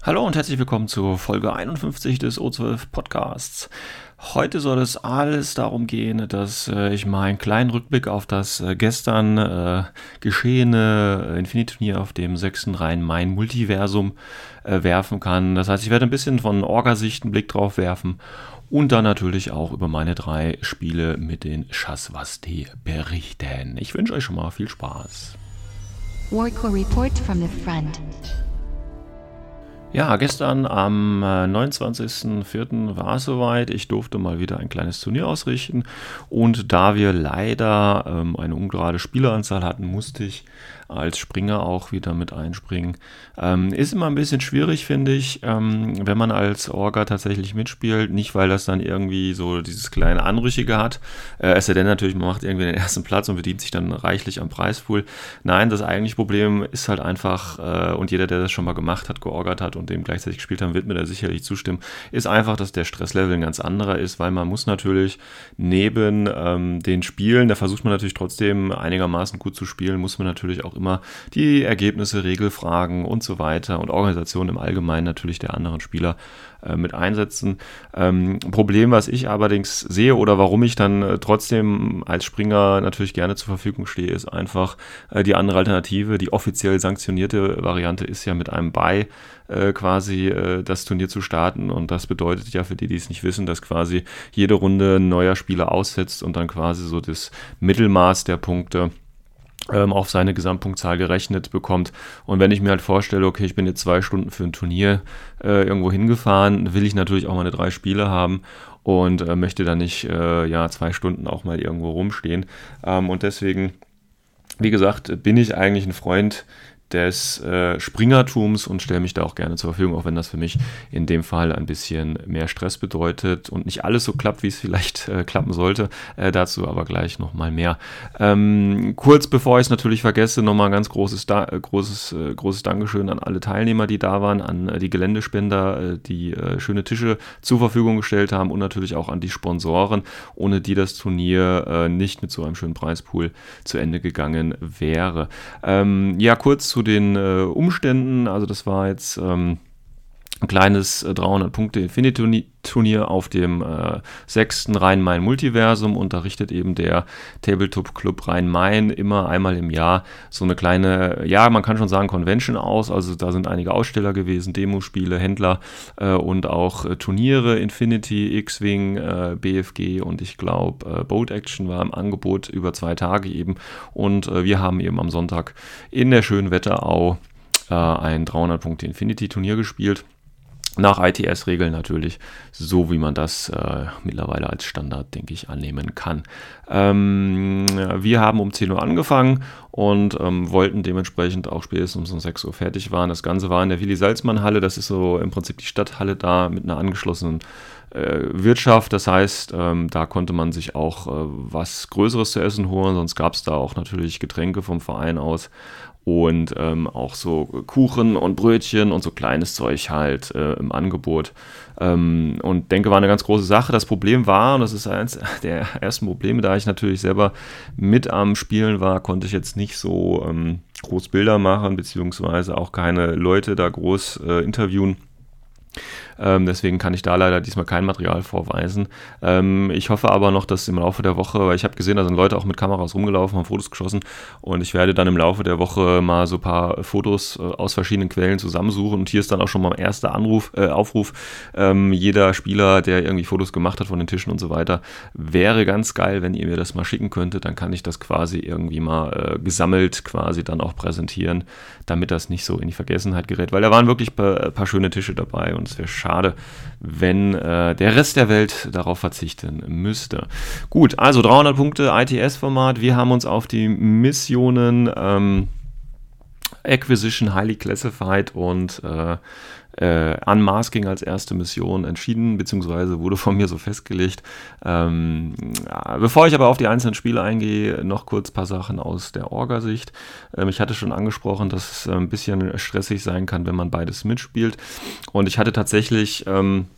Hallo und herzlich willkommen zur Folge 51 des O12 Podcasts. Heute soll es alles darum gehen, dass äh, ich mal einen kleinen Rückblick auf das äh, gestern äh, geschehene Infinity-Turnier auf dem 6. Rhein-Main-Multiversum äh, werfen kann. Das heißt, ich werde ein bisschen von Orgasicht einen Blick drauf werfen und dann natürlich auch über meine drei Spiele mit den Chasvasti berichten. Ich wünsche euch schon mal viel Spaß. Warco report from the front. Ja, gestern am äh, 29.04. war es soweit. Ich durfte mal wieder ein kleines Turnier ausrichten. Und da wir leider ähm, eine ungerade Spieleranzahl hatten, musste ich als Springer auch wieder mit einspringen. Ähm, ist immer ein bisschen schwierig, finde ich, ähm, wenn man als Orga tatsächlich mitspielt. Nicht, weil das dann irgendwie so dieses kleine Anrüchige hat. Äh, es sei denn natürlich, man macht irgendwie den ersten Platz und bedient sich dann reichlich am Preispool. Nein, das eigentliche Problem ist halt einfach, äh, und jeder, der das schon mal gemacht hat, georgert hat und dem gleichzeitig gespielt hat, wird mir da sicherlich zustimmen, ist einfach, dass der Stresslevel ein ganz anderer ist, weil man muss natürlich neben ähm, den Spielen, da versucht man natürlich trotzdem einigermaßen gut zu spielen, muss man natürlich auch immer die Ergebnisse, Regelfragen und so weiter und Organisation im Allgemeinen natürlich der anderen Spieler äh, mit einsetzen. Ähm, Problem, was ich allerdings sehe oder warum ich dann äh, trotzdem als Springer natürlich gerne zur Verfügung stehe, ist einfach äh, die andere Alternative. Die offiziell sanktionierte Variante ist ja mit einem Buy äh, quasi äh, das Turnier zu starten und das bedeutet ja für die, die es nicht wissen, dass quasi jede Runde ein neuer Spieler aussetzt und dann quasi so das Mittelmaß der Punkte auf seine Gesamtpunktzahl gerechnet bekommt. Und wenn ich mir halt vorstelle, okay, ich bin jetzt zwei Stunden für ein Turnier äh, irgendwo hingefahren, will ich natürlich auch meine drei Spiele haben und äh, möchte dann nicht äh, ja zwei Stunden auch mal irgendwo rumstehen. Ähm, und deswegen, wie gesagt, bin ich eigentlich ein Freund des äh, Springertums und stelle mich da auch gerne zur Verfügung, auch wenn das für mich in dem Fall ein bisschen mehr Stress bedeutet und nicht alles so klappt, wie es vielleicht äh, klappen sollte. Äh, dazu aber gleich nochmal mehr. Ähm, kurz bevor ich es natürlich vergesse, nochmal ein ganz großes, da äh, großes, äh, großes Dankeschön an alle Teilnehmer, die da waren, an äh, die Geländespender, die schöne Tische zur Verfügung gestellt haben und natürlich auch an die Sponsoren, ohne die das Turnier nicht mit so einem schönen Preispool zu Ende gegangen wäre. Ähm, ja, kurz zu zu den äh, Umständen. Also das war jetzt ähm, ein kleines äh, 300 Punkte Infinity-Turnier auf dem äh, sechsten Rhein-Main-Multiversum. Und da richtet eben der Tabletop-Club Rhein-Main immer einmal im Jahr so eine kleine, ja, man kann schon sagen, Convention aus. Also da sind einige Aussteller gewesen, Demospiele, Händler äh, und auch äh, Turniere, Infinity, X-Wing, äh, BFG und ich glaube, äh, Boat Action war im Angebot über zwei Tage eben. Und wir haben eben am Sonntag in der schönen Wetterau ein 300 Punkte Infinity-Turnier gespielt. Nach ITS-Regeln natürlich, so wie man das äh, mittlerweile als Standard, denke ich, annehmen kann. Ähm, wir haben um 10 Uhr angefangen und ähm, wollten dementsprechend auch spätestens um 6 Uhr fertig waren. Das Ganze war in der Willi-Salzmann-Halle, das ist so im Prinzip die Stadthalle da mit einer angeschlossenen äh, Wirtschaft. Das heißt, ähm, da konnte man sich auch äh, was Größeres zu essen holen, sonst gab es da auch natürlich Getränke vom Verein aus und ähm, auch so Kuchen und Brötchen und so kleines Zeug halt äh, im Angebot. Ähm, und denke, war eine ganz große Sache. Das Problem war, und das ist eines der ersten Probleme, da ich natürlich selber mit am Spielen war, konnte ich jetzt nicht so ähm, groß Bilder machen, beziehungsweise auch keine Leute da groß äh, interviewen. Ähm, deswegen kann ich da leider diesmal kein Material vorweisen. Ähm, ich hoffe aber noch, dass im Laufe der Woche, weil ich habe gesehen, da sind Leute auch mit Kameras rumgelaufen, haben Fotos geschossen und ich werde dann im Laufe der Woche mal so ein paar Fotos äh, aus verschiedenen Quellen zusammensuchen und hier ist dann auch schon mal erster Anruf, äh, Aufruf. Ähm, jeder Spieler, der irgendwie Fotos gemacht hat von den Tischen und so weiter, wäre ganz geil, wenn ihr mir das mal schicken könntet, dann kann ich das quasi irgendwie mal äh, gesammelt quasi dann auch präsentieren, damit das nicht so in die Vergessenheit gerät, weil da waren wirklich ein paar, paar schöne Tische dabei und es wäre schade, schade, wenn äh, der Rest der Welt darauf verzichten müsste. Gut, also 300 Punkte ITS-Format. Wir haben uns auf die Missionen ähm, Acquisition Highly Classified und äh, äh, ging als erste Mission entschieden, beziehungsweise wurde von mir so festgelegt. Ähm, ja, bevor ich aber auf die einzelnen Spiele eingehe, noch kurz ein paar Sachen aus der Orga-Sicht. Ähm, ich hatte schon angesprochen, dass es ein bisschen stressig sein kann, wenn man beides mitspielt. Und ich hatte tatsächlich ähm, äh,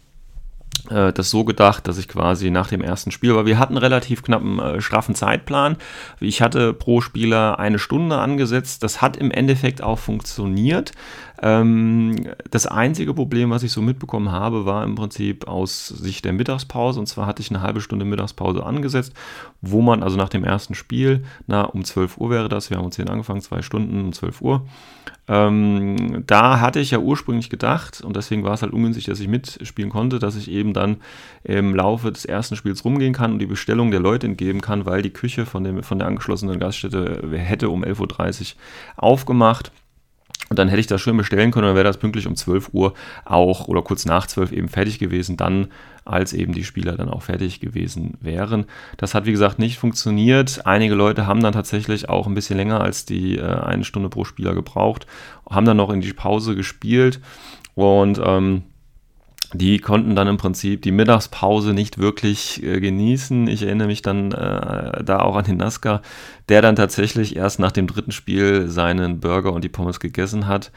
das so gedacht, dass ich quasi nach dem ersten Spiel, weil wir hatten relativ knappen, äh, straffen Zeitplan. Ich hatte pro Spieler eine Stunde angesetzt. Das hat im Endeffekt auch funktioniert. Ähm, das einzige Problem, was ich so mitbekommen habe, war im Prinzip aus Sicht der Mittagspause. Und zwar hatte ich eine halbe Stunde Mittagspause angesetzt, wo man also nach dem ersten Spiel, na, um 12 Uhr wäre das, wir haben um 10 angefangen, zwei Stunden um 12 Uhr. Ähm, da hatte ich ja ursprünglich gedacht, und deswegen war es halt ungünstig, dass ich mitspielen konnte, dass ich eben dann im Laufe des ersten Spiels rumgehen kann und die Bestellung der Leute entgeben kann, weil die Küche von, dem, von der angeschlossenen Gaststätte hätte um 11.30 Uhr aufgemacht. Und dann hätte ich das schön bestellen können, dann wäre das pünktlich um 12 Uhr auch oder kurz nach 12 eben fertig gewesen, dann als eben die Spieler dann auch fertig gewesen wären. Das hat wie gesagt nicht funktioniert. Einige Leute haben dann tatsächlich auch ein bisschen länger als die äh, eine Stunde pro Spieler gebraucht, haben dann noch in die Pause gespielt und ähm, die konnten dann im Prinzip die Mittagspause nicht wirklich äh, genießen. Ich erinnere mich dann äh, da auch an den Nazca, der dann tatsächlich erst nach dem dritten Spiel seinen Burger und die Pommes gegessen hat.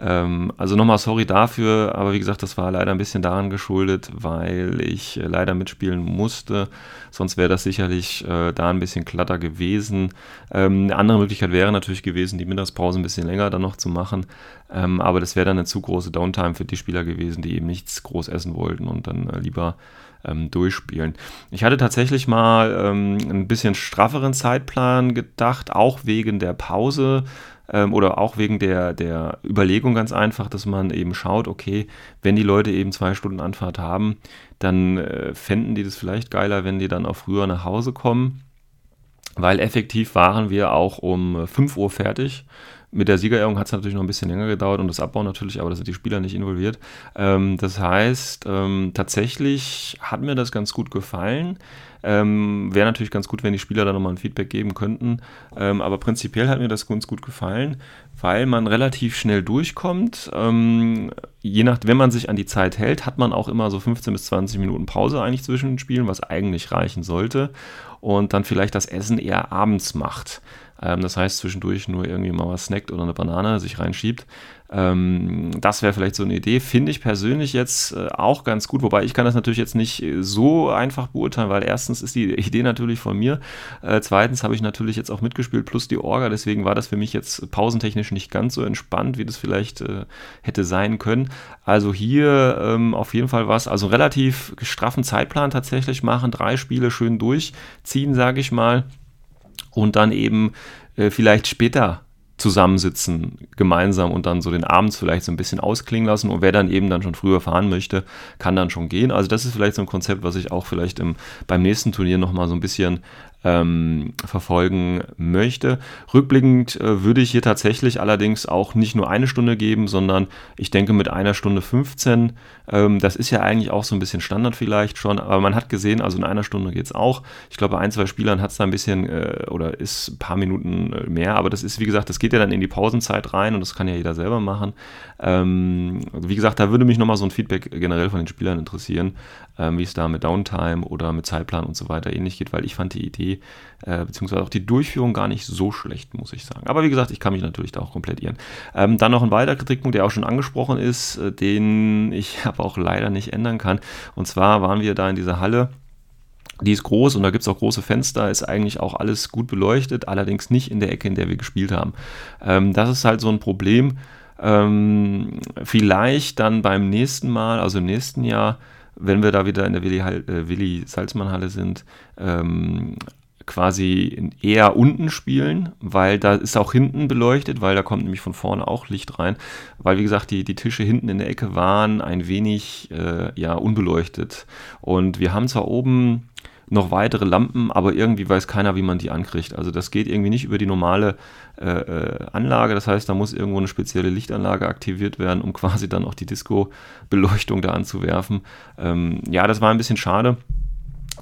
Ähm, also nochmal sorry dafür, aber wie gesagt, das war leider ein bisschen daran geschuldet, weil ich äh, leider mitspielen musste. Sonst wäre das sicherlich äh, da ein bisschen glatter gewesen. Ähm, eine andere Möglichkeit wäre natürlich gewesen, die Mittagspause ein bisschen länger dann noch zu machen. Ähm, aber das wäre dann eine zu große Downtime für die Spieler gewesen, die eben nichts groß essen wollten und dann äh, lieber ähm, durchspielen. Ich hatte tatsächlich mal ähm, ein bisschen strafferen Zeitplan gedacht, auch wegen der Pause ähm, oder auch wegen der, der Überlegung ganz einfach, dass man eben schaut, okay, wenn die Leute eben zwei Stunden Anfahrt haben, dann äh, fänden die das vielleicht geiler, wenn die dann auch früher nach Hause kommen, weil effektiv waren wir auch um 5 Uhr fertig mit der Siegerehrung hat es natürlich noch ein bisschen länger gedauert und das Abbau natürlich, aber da sind die Spieler nicht involviert. Ähm, das heißt, ähm, tatsächlich hat mir das ganz gut gefallen. Ähm, Wäre natürlich ganz gut, wenn die Spieler da nochmal ein Feedback geben könnten. Ähm, aber prinzipiell hat mir das ganz gut gefallen, weil man relativ schnell durchkommt. Ähm, je nach, wenn man sich an die Zeit hält, hat man auch immer so 15 bis 20 Minuten Pause eigentlich zwischen den Spielen, was eigentlich reichen sollte. Und dann vielleicht das Essen eher abends macht. Ähm, das heißt, zwischendurch nur irgendwie mal was snackt oder eine Banane sich reinschiebt. Ähm, das wäre vielleicht so eine Idee. Finde ich persönlich jetzt äh, auch ganz gut, wobei ich kann das natürlich jetzt nicht äh, so einfach beurteilen, weil erstens ist die Idee natürlich von mir. Äh, zweitens habe ich natürlich jetzt auch mitgespielt, plus die Orga. Deswegen war das für mich jetzt pausentechnisch nicht ganz so entspannt, wie das vielleicht äh, hätte sein können. Also hier ähm, auf jeden Fall was, also relativ straffen Zeitplan tatsächlich machen, drei Spiele schön durchziehen, sage ich mal und dann eben äh, vielleicht später zusammensitzen gemeinsam und dann so den Abend vielleicht so ein bisschen ausklingen lassen und wer dann eben dann schon früher fahren möchte, kann dann schon gehen. Also das ist vielleicht so ein Konzept, was ich auch vielleicht im, beim nächsten Turnier nochmal so ein bisschen ähm, verfolgen möchte. Rückblickend äh, würde ich hier tatsächlich allerdings auch nicht nur eine Stunde geben, sondern ich denke mit einer Stunde 15. Ähm, das ist ja eigentlich auch so ein bisschen Standard vielleicht schon, aber man hat gesehen, also in einer Stunde geht es auch. Ich glaube, ein, zwei Spielern hat es da ein bisschen äh, oder ist ein paar Minuten äh, mehr, aber das ist, wie gesagt, das geht ja dann in die Pausenzeit rein und das kann ja jeder selber machen. Ähm, wie gesagt, da würde mich nochmal so ein Feedback generell von den Spielern interessieren, ähm, wie es da mit Downtime oder mit Zeitplan und so weiter ähnlich geht, weil ich fand die Idee äh, beziehungsweise auch die Durchführung gar nicht so schlecht, muss ich sagen. Aber wie gesagt, ich kann mich natürlich da auch komplett irren. Ähm, dann noch ein weiterer Kritikpunkt, der auch schon angesprochen ist, äh, den ich aber auch leider nicht ändern kann. Und zwar waren wir da in dieser Halle. Die ist groß und da gibt es auch große Fenster, ist eigentlich auch alles gut beleuchtet, allerdings nicht in der Ecke, in der wir gespielt haben. Ähm, das ist halt so ein Problem. Ähm, vielleicht dann beim nächsten Mal, also im nächsten Jahr, wenn wir da wieder in der Willi, äh, sind, ähm, quasi eher unten spielen, weil da ist auch hinten beleuchtet, weil da kommt nämlich von vorne auch Licht rein. Weil, wie gesagt, die, die Tische hinten in der Ecke waren ein wenig äh, ja, unbeleuchtet. Und wir haben zwar oben noch weitere Lampen, aber irgendwie weiß keiner, wie man die ankriegt. Also das geht irgendwie nicht über die normale äh, äh Anlage. Das heißt, da muss irgendwo eine spezielle Lichtanlage aktiviert werden, um quasi dann auch die Disco-Beleuchtung da anzuwerfen. Ähm, ja, das war ein bisschen schade.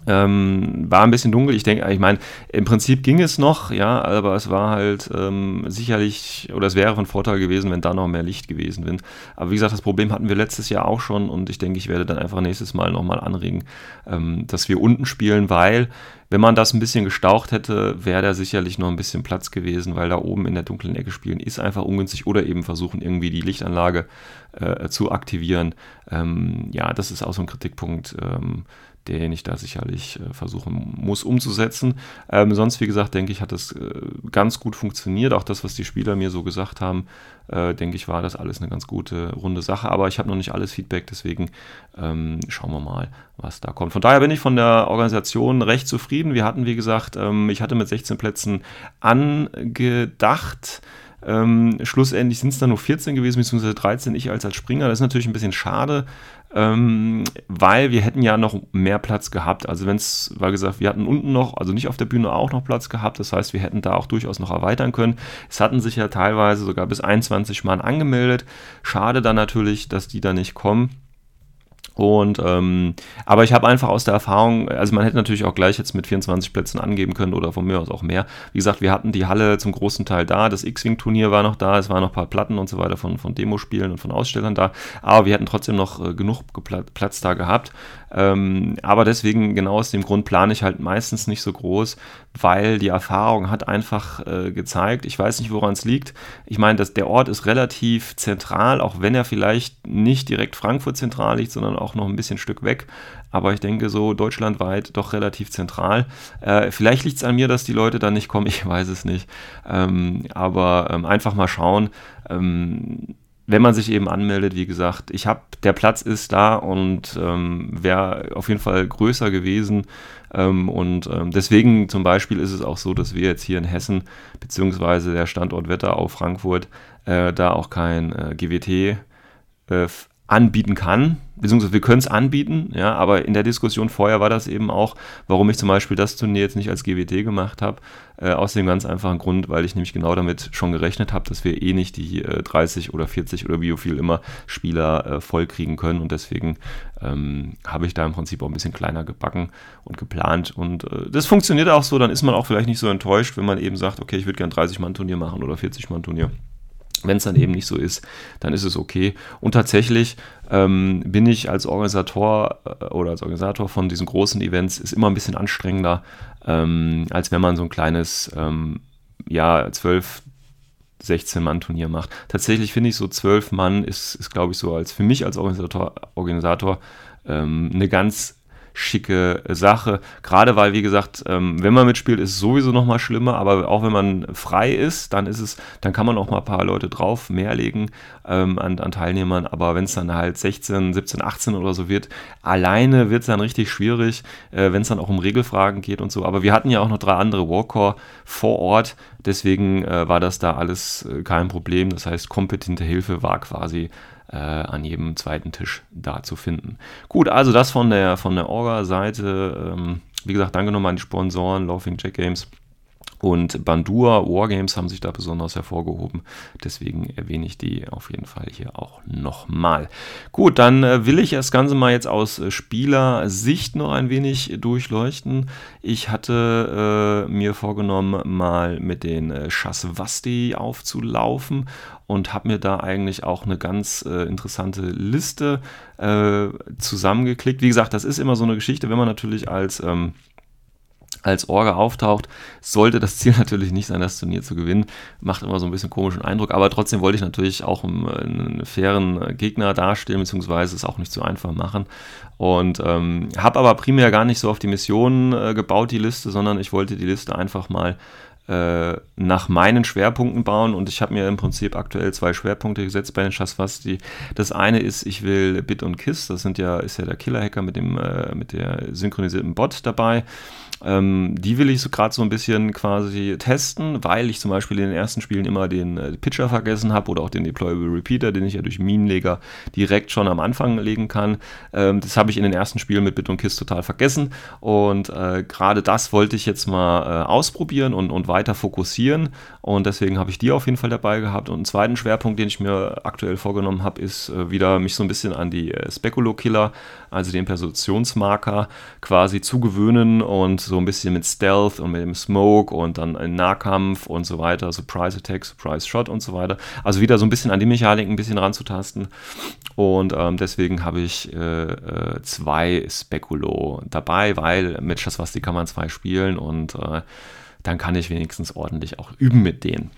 Ähm, war ein bisschen dunkel. Ich denke, ich meine, im Prinzip ging es noch, ja, aber es war halt ähm, sicherlich, oder es wäre von Vorteil gewesen, wenn da noch mehr Licht gewesen wäre. Aber wie gesagt, das Problem hatten wir letztes Jahr auch schon und ich denke, ich werde dann einfach nächstes Mal nochmal anregen, ähm, dass wir unten spielen, weil wenn man das ein bisschen gestaucht hätte, wäre da sicherlich noch ein bisschen Platz gewesen, weil da oben in der dunklen Ecke spielen ist einfach ungünstig oder eben versuchen irgendwie die Lichtanlage äh, zu aktivieren. Ähm, ja, das ist auch so ein Kritikpunkt ähm, den ich da sicherlich äh, versuchen muss umzusetzen. Ähm, sonst, wie gesagt, denke ich, hat das äh, ganz gut funktioniert. Auch das, was die Spieler mir so gesagt haben, äh, denke ich, war das alles eine ganz gute, runde Sache. Aber ich habe noch nicht alles Feedback, deswegen ähm, schauen wir mal, was da kommt. Von daher bin ich von der Organisation recht zufrieden. Wir hatten, wie gesagt, ähm, ich hatte mit 16 Plätzen angedacht. Ähm, schlussendlich sind es dann nur 14 gewesen, beziehungsweise 13 ich als als Springer. Das ist natürlich ein bisschen schade, ähm, weil wir hätten ja noch mehr Platz gehabt. Also wenn es, war gesagt, wir hatten unten noch, also nicht auf der Bühne auch noch Platz gehabt. Das heißt, wir hätten da auch durchaus noch erweitern können. Es hatten sich ja teilweise sogar bis 21 Mann angemeldet. Schade dann natürlich, dass die da nicht kommen. Und ähm, aber ich habe einfach aus der Erfahrung, also man hätte natürlich auch gleich jetzt mit 24 Plätzen angeben können oder von mir aus auch mehr. Wie gesagt, wir hatten die Halle zum großen Teil da, das X-Wing-Turnier war noch da, es waren noch ein paar Platten und so weiter von, von Demospielen und von Ausstellern da, aber wir hätten trotzdem noch äh, genug Platz da gehabt. Ähm, aber deswegen, genau aus dem Grund, plane ich halt meistens nicht so groß, weil die Erfahrung hat einfach äh, gezeigt, ich weiß nicht, woran es liegt. Ich meine, der Ort ist relativ zentral, auch wenn er vielleicht nicht direkt Frankfurt zentral liegt, sondern auch noch ein bisschen Stück weg. Aber ich denke so deutschlandweit doch relativ zentral. Äh, vielleicht liegt es an mir, dass die Leute da nicht kommen, ich weiß es nicht. Ähm, aber ähm, einfach mal schauen. Ähm, wenn man sich eben anmeldet, wie gesagt, ich habe, der Platz ist da und ähm, wäre auf jeden Fall größer gewesen. Ähm, und ähm, deswegen zum Beispiel ist es auch so, dass wir jetzt hier in Hessen, beziehungsweise der Standort Wetterau Frankfurt, äh, da auch kein äh, GWT äh, anbieten kann, beziehungsweise wir können es anbieten, ja, aber in der Diskussion vorher war das eben auch, warum ich zum Beispiel das Turnier jetzt nicht als GWT gemacht habe, äh, aus dem ganz einfachen Grund, weil ich nämlich genau damit schon gerechnet habe, dass wir eh nicht die äh, 30 oder 40 oder wie viel immer Spieler äh, voll kriegen können. Und deswegen ähm, habe ich da im Prinzip auch ein bisschen kleiner gebacken und geplant. Und äh, das funktioniert auch so, dann ist man auch vielleicht nicht so enttäuscht, wenn man eben sagt, okay, ich würde gern 30 Mann Turnier machen oder 40 Mann Turnier. Wenn es dann eben nicht so ist, dann ist es okay. Und tatsächlich ähm, bin ich als Organisator äh, oder als Organisator von diesen großen Events ist immer ein bisschen anstrengender, ähm, als wenn man so ein kleines, ähm, ja, 12, 16 Mann Turnier macht. Tatsächlich finde ich so 12 Mann ist, ist glaube ich, so als für mich als Organisator, Organisator ähm, eine ganz schicke Sache. Gerade weil, wie gesagt, ähm, wenn man mitspielt, ist es sowieso noch mal schlimmer, aber auch wenn man frei ist, dann ist es, dann kann man auch mal ein paar Leute drauf mehr legen ähm, an, an, Teilnehmern. Aber wenn es dann halt 16, 17, 18 oder so wird, alleine wird es dann richtig schwierig, äh, wenn es dann auch um Regelfragen geht und so. Aber wir hatten ja auch noch drei andere Warcore vor Ort, deswegen äh, war das da alles äh, kein Problem. Das heißt, kompetente Hilfe war quasi äh, an jedem zweiten Tisch da zu finden. Gut, also das von der, von der Orga-Seite. Ähm, wie gesagt, danke nochmal an die Sponsoren, Laughing Jack Games. Und Bandura Wargames haben sich da besonders hervorgehoben. Deswegen erwähne ich die auf jeden Fall hier auch nochmal. Gut, dann äh, will ich das Ganze mal jetzt aus äh, Spielersicht noch ein wenig durchleuchten. Ich hatte äh, mir vorgenommen, mal mit den äh, aufzulaufen und habe mir da eigentlich auch eine ganz äh, interessante Liste äh, zusammengeklickt. Wie gesagt, das ist immer so eine Geschichte, wenn man natürlich als ähm, als Orga auftaucht, sollte das Ziel natürlich nicht sein, das Turnier zu gewinnen. Macht immer so ein bisschen komischen Eindruck, aber trotzdem wollte ich natürlich auch einen fairen Gegner darstellen, beziehungsweise es auch nicht zu einfach machen. Und ähm, habe aber primär gar nicht so auf die Mission äh, gebaut, die Liste, sondern ich wollte die Liste einfach mal äh, nach meinen Schwerpunkten bauen und ich habe mir im Prinzip aktuell zwei Schwerpunkte gesetzt bei den Chasvasti. Das eine ist, ich will Bit und Kiss, das sind ja, ist ja der Killer-Hacker mit dem, äh, mit der synchronisierten Bot dabei. Ähm, die will ich so gerade so ein bisschen quasi testen, weil ich zum Beispiel in den ersten Spielen immer den äh, Pitcher vergessen habe oder auch den Deployable Repeater, den ich ja durch Minenleger direkt schon am Anfang legen kann. Ähm, das habe ich in den ersten Spielen mit Bit und Kiss total vergessen und äh, gerade das wollte ich jetzt mal äh, ausprobieren und, und weiter fokussieren und deswegen habe ich die auf jeden Fall dabei gehabt. Und einen zweiten Schwerpunkt, den ich mir aktuell vorgenommen habe, ist äh, wieder mich so ein bisschen an die äh, Speculo-Killer, also den Positionsmarker quasi zu gewöhnen und so ein bisschen mit Stealth und mit dem Smoke und dann in Nahkampf und so weiter, Surprise Attack, Surprise Shot und so weiter. Also wieder so ein bisschen an die Mechanik ein bisschen ranzutasten. Und ähm, deswegen habe ich äh, äh, zwei Speculo dabei, weil mit Schaswasti kann man zwei spielen und äh, dann kann ich wenigstens ordentlich auch üben mit denen.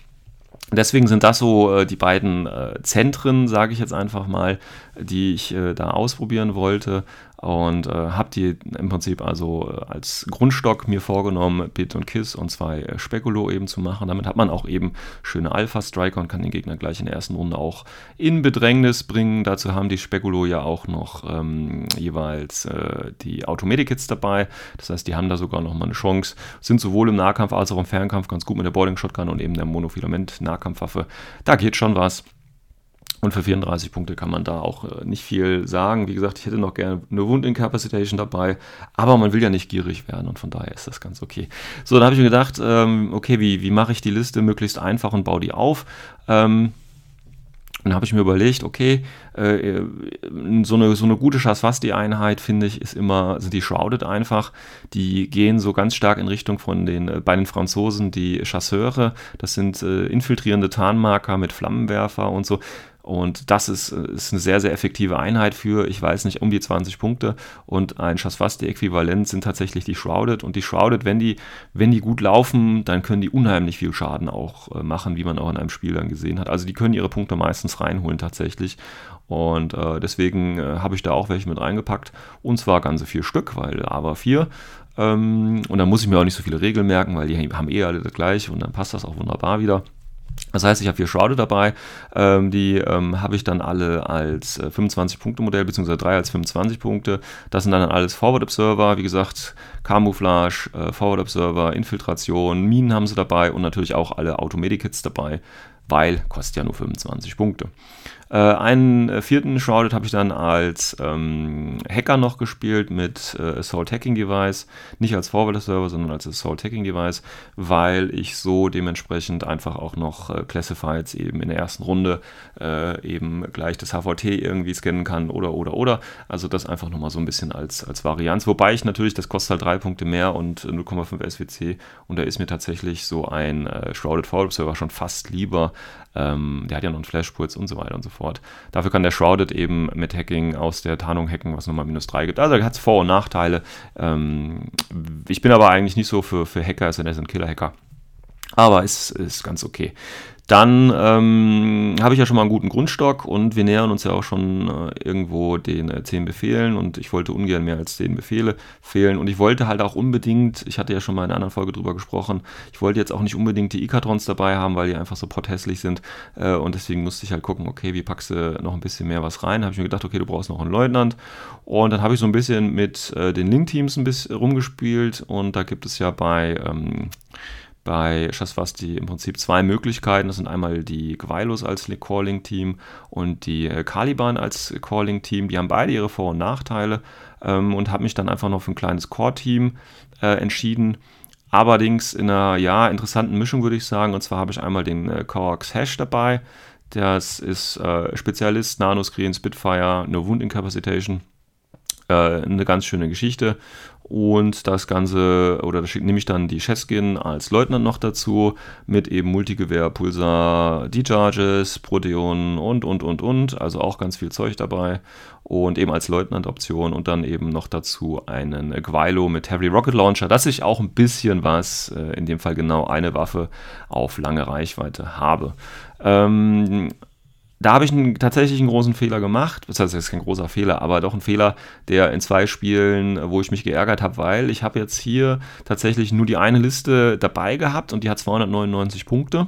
Deswegen sind das so äh, die beiden äh, Zentren, sage ich jetzt einfach mal, die ich äh, da ausprobieren wollte und äh, habe die im Prinzip also äh, als Grundstock mir vorgenommen, Bit und Kiss und zwei äh, Spekulo eben zu machen. Damit hat man auch eben schöne Alpha-Striker und kann den Gegner gleich in der ersten Runde auch in Bedrängnis bringen. Dazu haben die Spekulo ja auch noch ähm, jeweils äh, die Automedikits dabei. Das heißt, die haben da sogar nochmal eine Chance. Sind sowohl im Nahkampf als auch im Fernkampf ganz gut mit der Boarding Shotgun und eben der Monofilament-Nahkampfwaffe. Da geht schon was. Und für 34 Punkte kann man da auch äh, nicht viel sagen. Wie gesagt, ich hätte noch gerne eine Wound-Incapacitation dabei, aber man will ja nicht gierig werden und von daher ist das ganz okay. So, dann habe ich mir gedacht, ähm, okay, wie, wie mache ich die Liste möglichst einfach und baue die auf? Ähm, dann habe ich mir überlegt, okay, äh, so, eine, so eine gute Schaswasti-Einheit, finde ich, ist immer, sind die Shrouded einfach. Die gehen so ganz stark in Richtung von den, äh, bei den Franzosen die Chasseure. Das sind äh, infiltrierende Tarnmarker mit Flammenwerfer und so. Und das ist, ist eine sehr, sehr effektive Einheit für, ich weiß nicht, um die 20 Punkte. Und ein Chasvasti-Äquivalent sind tatsächlich die Shrouded. Und die Shrouded, wenn die, wenn die gut laufen, dann können die unheimlich viel Schaden auch äh, machen, wie man auch in einem Spiel dann gesehen hat. Also die können ihre Punkte meistens reinholen tatsächlich. Und äh, deswegen äh, habe ich da auch welche mit reingepackt. Und zwar ganze vier Stück, weil aber vier. Ähm, und dann muss ich mir auch nicht so viele Regeln merken, weil die haben eh alle das gleiche und dann passt das auch wunderbar wieder. Das heißt, ich habe vier Shrouded dabei. Ähm, die ähm, habe ich dann alle als äh, 25-Punkte-Modell, beziehungsweise drei als 25 Punkte. Das sind dann alles Forward Observer, wie gesagt, Camouflage, äh, Forward Observer, Infiltration, Minen haben sie dabei und natürlich auch alle Automedikits dabei, weil kostet ja nur 25 Punkte. Äh, einen äh, vierten Shrouded habe ich dann als ähm, Hacker noch gespielt mit äh, Assault Hacking Device. Nicht als Forward-Server, sondern als Assault Hacking Device, weil ich so dementsprechend einfach auch noch äh, Classifieds eben in der ersten Runde äh, eben gleich das HVT irgendwie scannen kann oder, oder, oder. Also das einfach nochmal so ein bisschen als, als Varianz. Wobei ich natürlich, das kostet halt drei Punkte mehr und 0,5 SWC und da ist mir tatsächlich so ein äh, Shrouded Forward Server schon fast lieber. Ähm, der hat ja noch einen Flashpuls und so weiter und so fort. Dafür kann der Shrouded eben mit Hacking aus der Tarnung hacken, was nochmal minus 3 gibt. Also hat es Vor- und Nachteile. Ähm, ich bin aber eigentlich nicht so für, für Hacker, sondern sind Killer-Hacker. Aber ist, ist ganz okay. Dann ähm, habe ich ja schon mal einen guten Grundstock und wir nähern uns ja auch schon äh, irgendwo den äh, 10 Befehlen und ich wollte ungern mehr als 10 Befehle fehlen und ich wollte halt auch unbedingt, ich hatte ja schon mal in einer anderen Folge drüber gesprochen, ich wollte jetzt auch nicht unbedingt die Ikatrons dabei haben, weil die einfach so potthässlich sind äh, und deswegen musste ich halt gucken, okay, wie packst du noch ein bisschen mehr was rein? Habe ich mir gedacht, okay, du brauchst noch einen Leutnant und dann habe ich so ein bisschen mit äh, den Link-Teams ein bisschen rumgespielt und da gibt es ja bei... Ähm, bei Shasvasti im Prinzip zwei Möglichkeiten. Das sind einmal die Gweilos als Calling-Team und die äh, Caliban als Calling-Team. Die haben beide ihre Vor- und Nachteile ähm, und habe mich dann einfach noch für ein kleines Core-Team äh, entschieden. Allerdings in einer ja, interessanten Mischung, würde ich sagen. Und zwar habe ich einmal den äh, Coax Hash dabei. Das ist äh, Spezialist, Nanoscreen, Spitfire, No Wound Incapacitation. Äh, eine ganz schöne Geschichte. Und das Ganze, oder da nehme ich dann die Cheskin als Leutnant noch dazu, mit eben Multigewehr, Pulsar, D-Charges, Proteon und, und, und, und. Also auch ganz viel Zeug dabei. Und eben als Leutnant-Option und dann eben noch dazu einen Gweilo mit Heavy Rocket Launcher, dass ich auch ein bisschen was, äh, in dem Fall genau eine Waffe, auf lange Reichweite habe. Ähm, da habe ich einen, tatsächlich einen großen Fehler gemacht. Das heißt, es ist kein großer Fehler, aber doch ein Fehler, der in zwei Spielen, wo ich mich geärgert habe, weil ich habe jetzt hier tatsächlich nur die eine Liste dabei gehabt und die hat 299 Punkte.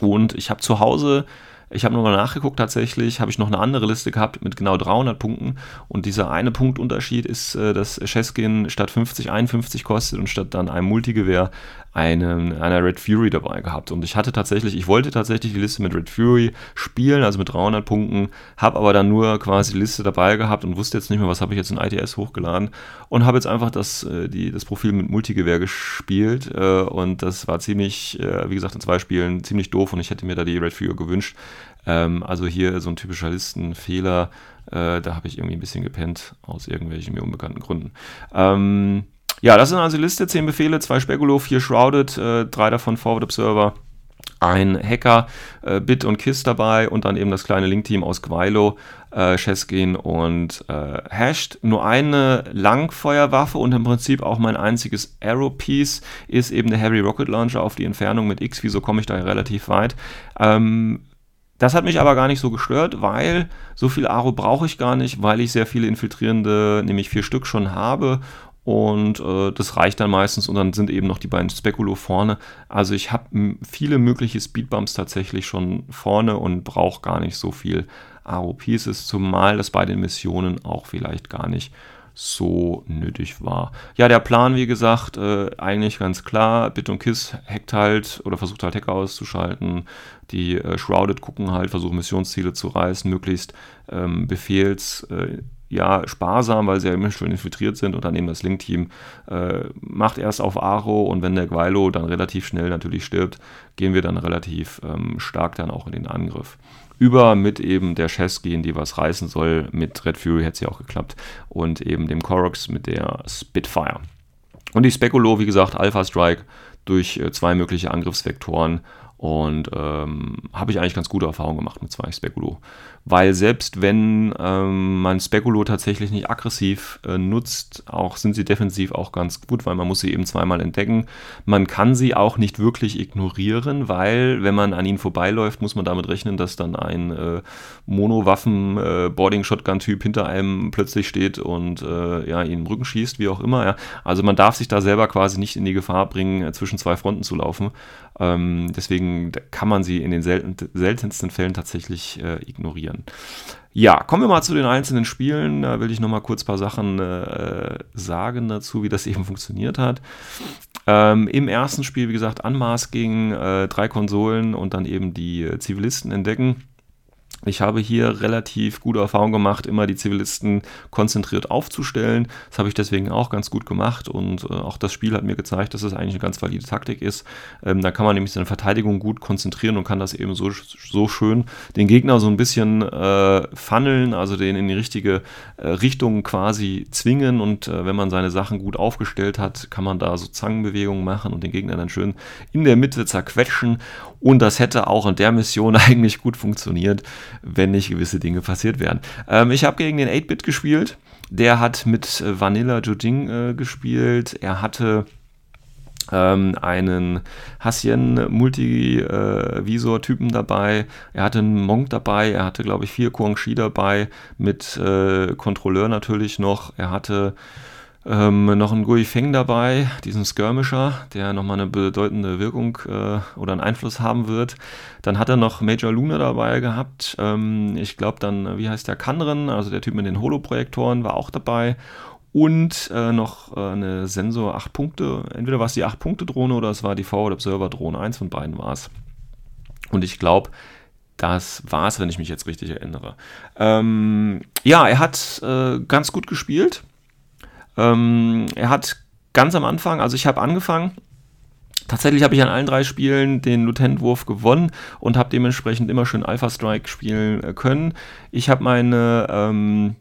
Und ich habe zu Hause ich habe nochmal nachgeguckt, tatsächlich habe ich noch eine andere Liste gehabt mit genau 300 Punkten und dieser eine Punktunterschied ist, äh, dass Cheskin statt 50 51 kostet und statt dann einem Multigewehr einen, einer Red Fury dabei gehabt. Und ich hatte tatsächlich, ich wollte tatsächlich die Liste mit Red Fury spielen, also mit 300 Punkten, habe aber dann nur quasi die Liste dabei gehabt und wusste jetzt nicht mehr, was habe ich jetzt in ITS hochgeladen und habe jetzt einfach das, äh, die, das Profil mit Multigewehr gespielt äh, und das war ziemlich, äh, wie gesagt, in zwei Spielen ziemlich doof und ich hätte mir da die Red Fury gewünscht. Ähm, also hier so ein typischer Listenfehler, da habe ich irgendwie ein bisschen gepennt aus irgendwelchen mir unbekannten Gründen. Ähm, ja, das sind also die Liste, 10 Befehle, 2 Speculo, 4 Shrouded, äh, 3 davon Forward Observer, ein Hacker, äh, Bit und Kiss dabei und dann eben das kleine Link-Team aus Gweilo, äh, Cheskin und äh, Hashed. Nur eine Langfeuerwaffe und im Prinzip auch mein einziges Arrow-Piece ist eben der Heavy Rocket Launcher auf die Entfernung mit X. Wieso komme ich da relativ weit? Ähm, das hat mich aber gar nicht so gestört, weil so viel Aro brauche ich gar nicht, weil ich sehr viele infiltrierende, nämlich vier Stück schon habe und äh, das reicht dann meistens und dann sind eben noch die beiden Spekulo vorne. Also ich habe viele mögliche Speedbumps tatsächlich schon vorne und brauche gar nicht so viel Aro-Pieces, zumal das bei den Missionen auch vielleicht gar nicht so nötig war. Ja, der Plan, wie gesagt, äh, eigentlich ganz klar. Bit und Kiss hackt halt oder versucht halt Hacker auszuschalten. Die äh, Shrouded gucken halt, versuchen Missionsziele zu reißen, möglichst ähm, Befehls. Äh, ja, sparsam, weil sie ja immer schon infiltriert sind und dann eben das Link-Team äh, macht erst auf Aro und wenn der Guilo dann relativ schnell natürlich stirbt, gehen wir dann relativ ähm, stark dann auch in den Angriff. Über mit eben der Chess gehen, die was reißen soll, mit Red Fury hätte es ja auch geklappt und eben dem Korox mit der Spitfire. Und die Speculo, wie gesagt, Alpha Strike durch äh, zwei mögliche Angriffsvektoren und ähm, habe ich eigentlich ganz gute Erfahrungen gemacht mit zwei Spekulo. Weil selbst wenn ähm, man Spekulo tatsächlich nicht aggressiv äh, nutzt, auch sind sie defensiv auch ganz gut, weil man muss sie eben zweimal entdecken. Man kann sie auch nicht wirklich ignorieren, weil wenn man an ihnen vorbeiläuft, muss man damit rechnen, dass dann ein äh, Mono-Waffen-Boarding-Shotgun-Typ äh, hinter einem plötzlich steht und äh, ja, ihn im Rücken schießt, wie auch immer. Ja. Also man darf sich da selber quasi nicht in die Gefahr bringen, äh, zwischen zwei Fronten zu laufen. Ähm, deswegen kann man sie in den selten, seltensten Fällen tatsächlich äh, ignorieren. Ja, kommen wir mal zu den einzelnen Spielen. Da will ich noch mal kurz ein paar Sachen äh, sagen dazu, wie das eben funktioniert hat. Ähm, Im ersten Spiel, wie gesagt, Unmasking, äh, drei Konsolen und dann eben die äh, Zivilisten entdecken. Ich habe hier relativ gute Erfahrungen gemacht, immer die Zivilisten konzentriert aufzustellen. Das habe ich deswegen auch ganz gut gemacht und äh, auch das Spiel hat mir gezeigt, dass es das eigentlich eine ganz valide Taktik ist. Ähm, da kann man nämlich seine Verteidigung gut konzentrieren und kann das eben so, so schön den Gegner so ein bisschen äh, funneln, also den in die richtige äh, Richtung quasi zwingen und äh, wenn man seine Sachen gut aufgestellt hat, kann man da so Zangenbewegungen machen und den Gegner dann schön in der Mitte zerquetschen und das hätte auch in der Mission eigentlich gut funktioniert wenn nicht gewisse Dinge passiert wären. Ähm, ich habe gegen den 8-Bit gespielt. Der hat mit äh, Vanilla Jojing äh, gespielt. Er hatte ähm, einen Hassien Multivisor-Typen dabei. Er hatte einen Monk dabei. Er hatte, glaube ich, vier Kuangxi dabei mit äh, Kontrolleur natürlich noch. Er hatte ähm, noch ein Gui Feng dabei, diesen Skirmisher, der nochmal eine bedeutende Wirkung äh, oder einen Einfluss haben wird. Dann hat er noch Major Luna dabei gehabt. Ähm, ich glaube dann, wie heißt der Kanren, also der Typ mit den Holoprojektoren, war auch dabei. Und äh, noch äh, eine Sensor 8 Punkte. Entweder war es die 8 Punkte Drohne oder es war die Forward Observer Drohne. Eins von beiden war es. Und ich glaube, das war es, wenn ich mich jetzt richtig erinnere. Ähm, ja, er hat äh, ganz gut gespielt. Ähm, er hat ganz am Anfang, also ich habe angefangen, Tatsächlich habe ich an allen drei Spielen den Lieutenant-Wurf gewonnen und habe dementsprechend immer schön Alpha Strike spielen äh, können. Ich habe meine ähm,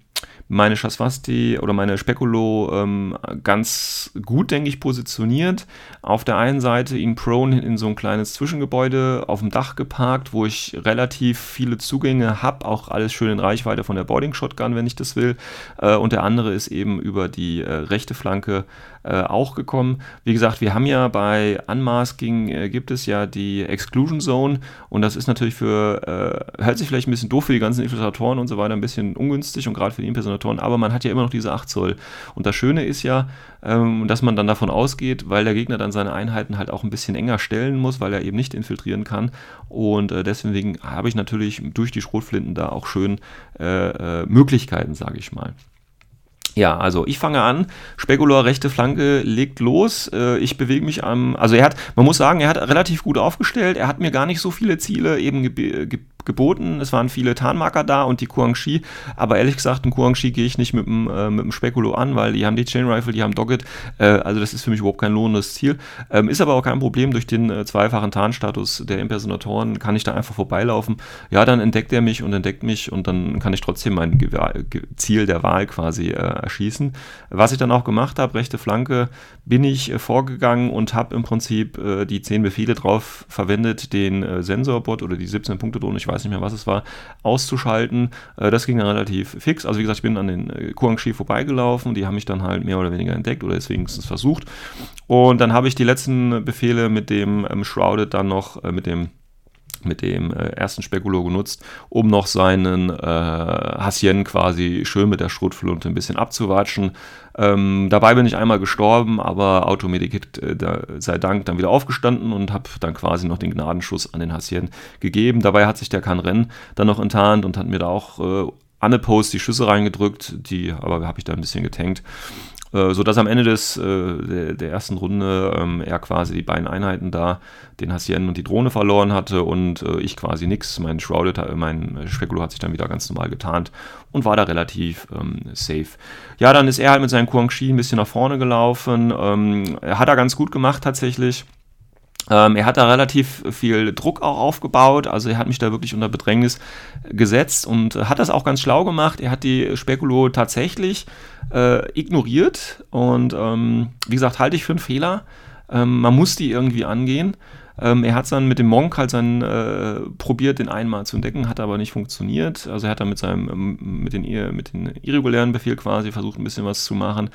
meine Shaswasti oder meine Spekulo ähm, ganz gut, denke ich, positioniert. Auf der einen Seite ihn prone in so ein kleines Zwischengebäude auf dem Dach geparkt, wo ich relativ viele Zugänge habe, auch alles schön in Reichweite von der Boarding Shotgun, wenn ich das will. Äh, und der andere ist eben über die äh, rechte Flanke äh, auch gekommen. Wie gesagt, wir haben ja bei Unmasking äh, gibt es ja die Exclusion Zone und das ist natürlich für, äh, hört sich vielleicht ein bisschen doof für die ganzen Infiltratoren und so weiter, ein bisschen ungünstig und gerade für die Impersonatoren, aber man hat ja immer noch diese 8 Zoll. Und das Schöne ist ja, ähm, dass man dann davon ausgeht, weil der Gegner dann seine Einheiten halt auch ein bisschen enger stellen muss, weil er eben nicht infiltrieren kann. Und äh, deswegen habe ich natürlich durch die Schrotflinten da auch schön äh, Möglichkeiten, sage ich mal. Ja, also ich fange an. Spekulor rechte Flanke legt los. Äh, ich bewege mich am. Also er hat, man muss sagen, er hat relativ gut aufgestellt. Er hat mir gar nicht so viele Ziele eben ge ge geboten. Es waren viele Tarnmarker da und die Kuangxi. Aber ehrlich gesagt, ein Kuangxi gehe ich nicht mit dem, äh, mit dem Spekulo an, weil die haben die Chain Rifle, die haben Dogged. Äh, also das ist für mich überhaupt kein lohnendes Ziel. Ähm, ist aber auch kein Problem. Durch den äh, zweifachen Tarnstatus der Impersonatoren kann ich da einfach vorbeilaufen. Ja, dann entdeckt er mich und entdeckt mich und dann kann ich trotzdem mein Ge Ge Ziel der Wahl quasi äh, erschießen. Was ich dann auch gemacht habe, rechte Flanke, bin ich äh, vorgegangen und habe im Prinzip äh, die 10 Befehle drauf verwendet, den Sensorbot oder die 17 Punkte Drohne, ich weiß weiß nicht mehr, was es war, auszuschalten. Äh, das ging dann relativ fix. Also wie gesagt, ich bin an den äh, Kuangxi vorbeigelaufen, die haben mich dann halt mehr oder weniger entdeckt oder deswegen versucht. Und dann habe ich die letzten Befehle mit dem ähm, Shrouded dann noch, äh, mit dem mit dem äh, ersten Spekulo genutzt, um noch seinen äh, Hassien quasi schön mit der Schrotflinte ein bisschen abzuwatschen. Ähm, dabei bin ich einmal gestorben, aber Automedikit äh, sei Dank dann wieder aufgestanden und habe dann quasi noch den Gnadenschuss an den Hassien gegeben. Dabei hat sich der Kanren dann noch enttarnt und hat mir da auch äh, Post die Schüsse reingedrückt, die aber habe ich da ein bisschen getankt. Äh, sodass am Ende des, äh, der, der, ersten Runde ähm, er quasi die beiden Einheiten da, den Hassien und die Drohne verloren hatte und äh, ich quasi nichts. Mein Shrouded, mein Spekulo hat sich dann wieder ganz normal getarnt und war da relativ ähm, safe. Ja, dann ist er halt mit seinem Kuangxi ein bisschen nach vorne gelaufen. Ähm, er hat er ganz gut gemacht tatsächlich. Ähm, er hat da relativ viel Druck auch aufgebaut, also er hat mich da wirklich unter Bedrängnis gesetzt und hat das auch ganz schlau gemacht. Er hat die Spekulo tatsächlich äh, ignoriert und ähm, wie gesagt, halte ich für einen Fehler. Ähm, man muss die irgendwie angehen. Ähm, er hat dann mit dem Monk halt dann äh, probiert, den einen mal zu entdecken, hat aber nicht funktioniert. Also er hat dann mit seinem, ähm, mit den, mit den irregulären Befehl quasi versucht, ein bisschen was zu machen.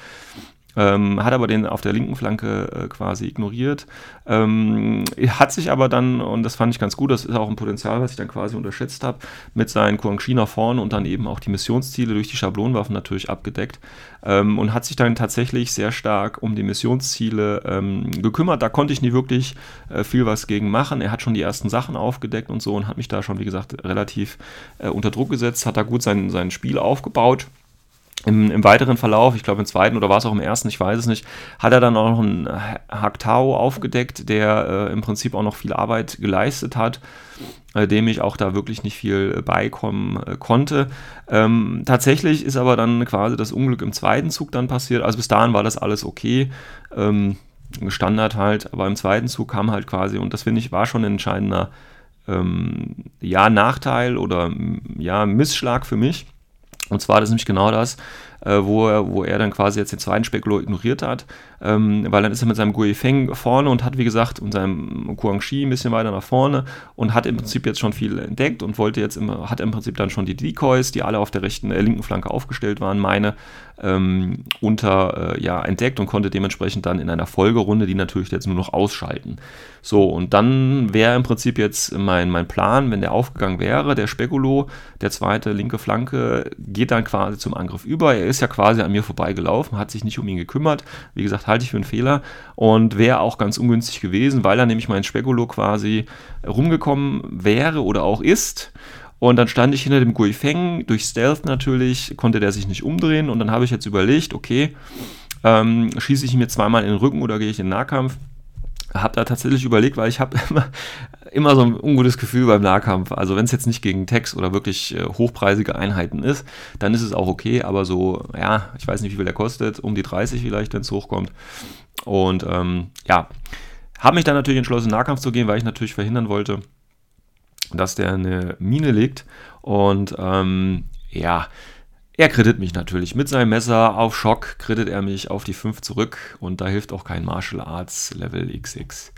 Ähm, hat aber den auf der linken Flanke äh, quasi ignoriert. Ähm, hat sich aber dann, und das fand ich ganz gut, das ist auch ein Potenzial, was ich dann quasi unterschätzt habe, mit seinen Guangxi nach vorne und dann eben auch die Missionsziele durch die Schablonenwaffen natürlich abgedeckt ähm, und hat sich dann tatsächlich sehr stark um die Missionsziele ähm, gekümmert. Da konnte ich nie wirklich äh, viel was gegen machen. Er hat schon die ersten Sachen aufgedeckt und so und hat mich da schon, wie gesagt, relativ äh, unter Druck gesetzt, hat da gut sein, sein Spiel aufgebaut im, im, weiteren Verlauf, ich glaube im zweiten oder war es auch im ersten, ich weiß es nicht, hat er dann auch noch einen Haktao aufgedeckt, der äh, im Prinzip auch noch viel Arbeit geleistet hat, äh, dem ich auch da wirklich nicht viel beikommen äh, konnte. Ähm, tatsächlich ist aber dann quasi das Unglück im zweiten Zug dann passiert. Also bis dahin war das alles okay. Ähm, Standard halt, aber im zweiten Zug kam halt quasi, und das finde ich war schon ein entscheidender ähm, ja, Nachteil oder ja, Missschlag für mich und zwar das ist nämlich genau das, äh, wo, er, wo er dann quasi jetzt den zweiten Spekulo ignoriert hat, ähm, weil dann ist er mit seinem Gui Feng vorne und hat, wie gesagt, und seinem Guangxi ein bisschen weiter nach vorne und hat im Prinzip jetzt schon viel entdeckt und wollte jetzt immer, hat im Prinzip dann schon die Decoys, die alle auf der rechten, äh, linken Flanke aufgestellt waren, meine, ähm, unter, äh, ja, entdeckt und konnte dementsprechend dann in einer Folgerunde die natürlich jetzt nur noch ausschalten. So, und dann wäre im Prinzip jetzt mein, mein Plan, wenn der aufgegangen wäre, der Spekulo, der zweite linke Flanke, geht dann quasi zum Angriff über. Er ist ja quasi an mir vorbeigelaufen, hat sich nicht um ihn gekümmert. Wie gesagt, halte ich für einen Fehler und wäre auch ganz ungünstig gewesen, weil er nämlich mein Spekulo quasi rumgekommen wäre oder auch ist. Und dann stand ich hinter dem Gui Feng, durch Stealth natürlich, konnte der sich nicht umdrehen. Und dann habe ich jetzt überlegt, okay, ähm, schieße ich mir zweimal in den Rücken oder gehe ich in den Nahkampf? Habe da tatsächlich überlegt, weil ich habe immer, immer so ein ungutes Gefühl beim Nahkampf. Also wenn es jetzt nicht gegen Text oder wirklich äh, hochpreisige Einheiten ist, dann ist es auch okay. Aber so, ja, ich weiß nicht, wie viel der kostet, um die 30 vielleicht, wenn es hochkommt. Und ähm, ja, habe mich dann natürlich entschlossen, Nahkampf zu gehen, weil ich natürlich verhindern wollte, dass der eine Mine legt. Und ähm, ja, er krittet mich natürlich mit seinem Messer auf Schock, krittet er mich auf die 5 zurück und da hilft auch kein Martial Arts Level XX.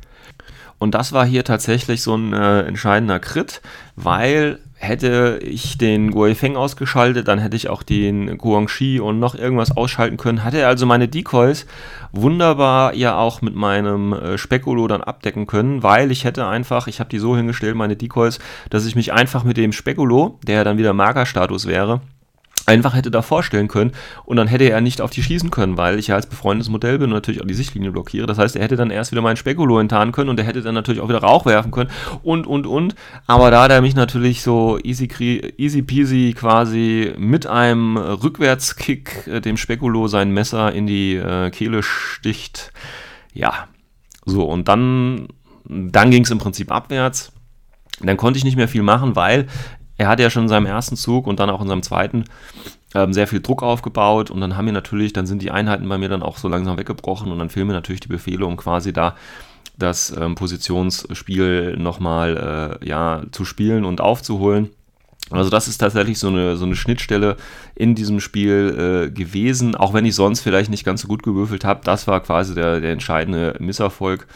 Und das war hier tatsächlich so ein äh, entscheidender Crit, weil hätte ich den Feng ausgeschaltet, dann hätte ich auch den Guangxi und noch irgendwas ausschalten können. Hatte er also meine Decoys wunderbar ja auch mit meinem äh, Spekulo dann abdecken können, weil ich hätte einfach, ich habe die so hingestellt, meine Decoys, dass ich mich einfach mit dem Spekulo, der dann wieder Markerstatus wäre, einfach hätte da vorstellen können und dann hätte er nicht auf die schießen können, weil ich ja als befreundetes Modell bin und natürlich auch die Sichtlinie blockiere. Das heißt, er hätte dann erst wieder meinen Spekulo enttarnen können und er hätte dann natürlich auch wieder Rauch werfen können und, und, und. Aber da hat er mich natürlich so easy, easy peasy quasi mit einem Rückwärtskick äh, dem Spekulo sein Messer in die äh, Kehle sticht. Ja, so und dann, dann ging es im Prinzip abwärts. Dann konnte ich nicht mehr viel machen, weil er hat ja schon in seinem ersten Zug und dann auch in seinem zweiten ähm, sehr viel Druck aufgebaut und dann haben wir natürlich, dann sind die Einheiten bei mir dann auch so langsam weggebrochen und dann fehlen mir natürlich die Befehle, um quasi da das ähm, Positionsspiel nochmal äh, ja, zu spielen und aufzuholen. Also das ist tatsächlich so eine, so eine Schnittstelle in diesem Spiel äh, gewesen, auch wenn ich sonst vielleicht nicht ganz so gut gewürfelt habe. Das war quasi der, der entscheidende Misserfolg,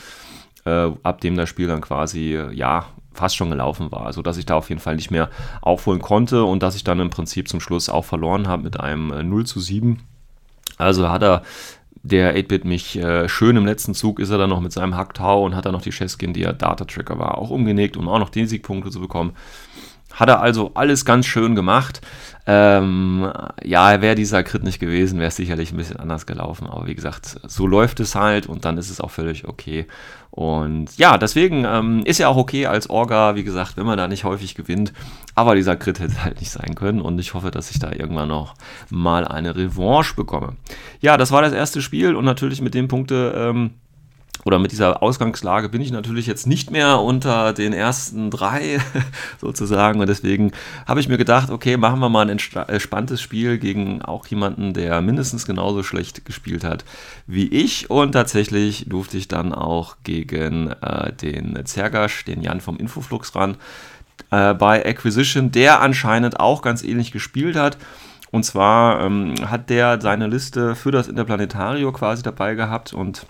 äh, ab dem das Spiel dann quasi, ja, fast schon gelaufen war. Also dass ich da auf jeden Fall nicht mehr aufholen konnte und dass ich dann im Prinzip zum Schluss auch verloren habe mit einem 0 äh, zu 7. Also hat er der 8-Bit mich äh, schön im letzten Zug ist er dann noch mit seinem Hacktau und hat dann noch die Cheskin, die ja Data-Tracker war, auch umgelegt, um auch noch den Siegpunkte zu bekommen. Hat er also alles ganz schön gemacht. Ähm, ja, wäre dieser Crit nicht gewesen, wäre es sicherlich ein bisschen anders gelaufen. Aber wie gesagt, so läuft es halt und dann ist es auch völlig okay. Und ja, deswegen ähm, ist ja auch okay als Orga, wie gesagt, wenn man da nicht häufig gewinnt. Aber dieser Crit hätte halt nicht sein können und ich hoffe, dass ich da irgendwann noch mal eine Revanche bekomme. Ja, das war das erste Spiel und natürlich mit dem Punkte. Ähm, oder mit dieser Ausgangslage bin ich natürlich jetzt nicht mehr unter den ersten drei sozusagen und deswegen habe ich mir gedacht, okay, machen wir mal ein entspanntes Spiel gegen auch jemanden, der mindestens genauso schlecht gespielt hat wie ich und tatsächlich durfte ich dann auch gegen äh, den Zergasch, den Jan vom Infoflux ran äh, bei Acquisition, der anscheinend auch ganz ähnlich gespielt hat. Und zwar ähm, hat der seine Liste für das Interplanetario quasi dabei gehabt und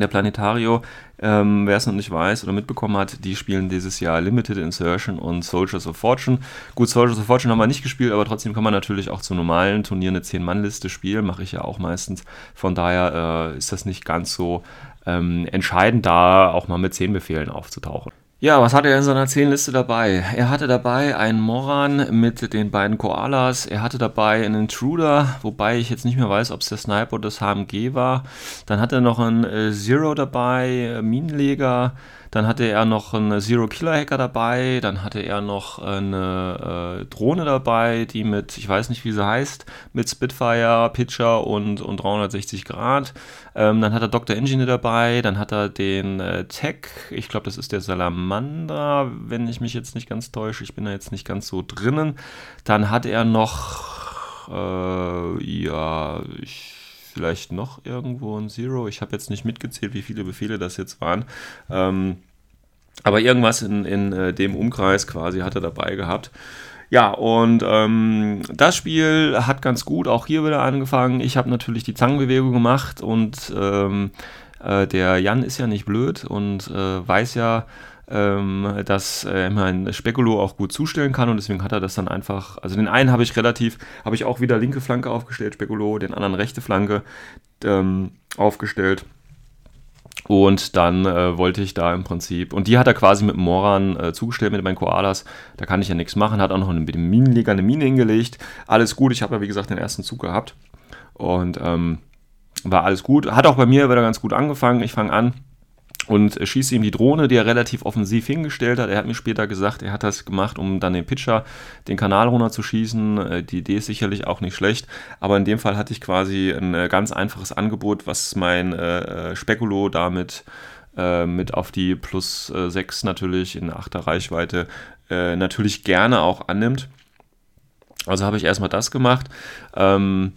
der Planetario, ähm, wer es noch nicht weiß oder mitbekommen hat, die spielen dieses Jahr Limited Insertion und Soldiers of Fortune. Gut, Soldiers of Fortune haben wir nicht gespielt, aber trotzdem kann man natürlich auch zu normalen Turnieren eine 10-Mann-Liste spielen, mache ich ja auch meistens. Von daher äh, ist das nicht ganz so ähm, entscheidend, da auch mal mit 10 Befehlen aufzutauchen. Ja, was hat er in seiner 10-Liste dabei? Er hatte dabei einen Moran mit den beiden Koalas. Er hatte dabei einen Intruder, wobei ich jetzt nicht mehr weiß, ob es der Sniper oder das HMG war. Dann hat er noch einen äh, Zero dabei, äh, Minenleger. Dann hatte er noch einen Zero-Killer-Hacker dabei, dann hatte er noch eine äh, Drohne dabei, die mit, ich weiß nicht, wie sie heißt, mit Spitfire, Pitcher und, und 360 Grad. Ähm, dann hat er Dr. Engineer dabei, dann hat er den äh, Tech, ich glaube, das ist der Salamander, wenn ich mich jetzt nicht ganz täusche, ich bin da jetzt nicht ganz so drinnen. Dann hat er noch, äh, ja, ich vielleicht noch irgendwo ein Zero. Ich habe jetzt nicht mitgezählt, wie viele Befehle das jetzt waren. Ähm, aber irgendwas in, in äh, dem Umkreis quasi hat er dabei gehabt. Ja, und ähm, das Spiel hat ganz gut auch hier wieder angefangen. Ich habe natürlich die Zangenbewegung gemacht und ähm, äh, der Jan ist ja nicht blöd und äh, weiß ja, ähm, dass äh, mein Spekulo auch gut zustellen kann und deswegen hat er das dann einfach, also den einen habe ich relativ, habe ich auch wieder linke Flanke aufgestellt, Spekulo, den anderen rechte Flanke ähm, aufgestellt. Und dann äh, wollte ich da im Prinzip, und die hat er quasi mit Moran äh, zugestellt mit meinen Koalas. Da kann ich ja nichts machen. Hat auch noch mit dem Minenleger eine Mine hingelegt. Alles gut. Ich habe ja, wie gesagt, den ersten Zug gehabt. Und ähm, war alles gut. Hat auch bei mir wieder ganz gut angefangen. Ich fange an und schieße ihm die Drohne, die er relativ offensiv hingestellt hat. Er hat mir später gesagt, er hat das gemacht, um dann den Pitcher den Kanal runter zu schießen. Äh, die Idee ist sicherlich auch nicht schlecht, aber in dem Fall hatte ich quasi ein äh, ganz einfaches Angebot, was mein äh, äh Spekulo damit äh, mit auf die plus äh, 6 natürlich in 8er Reichweite äh, natürlich gerne auch annimmt. Also habe ich erstmal das gemacht. Ähm,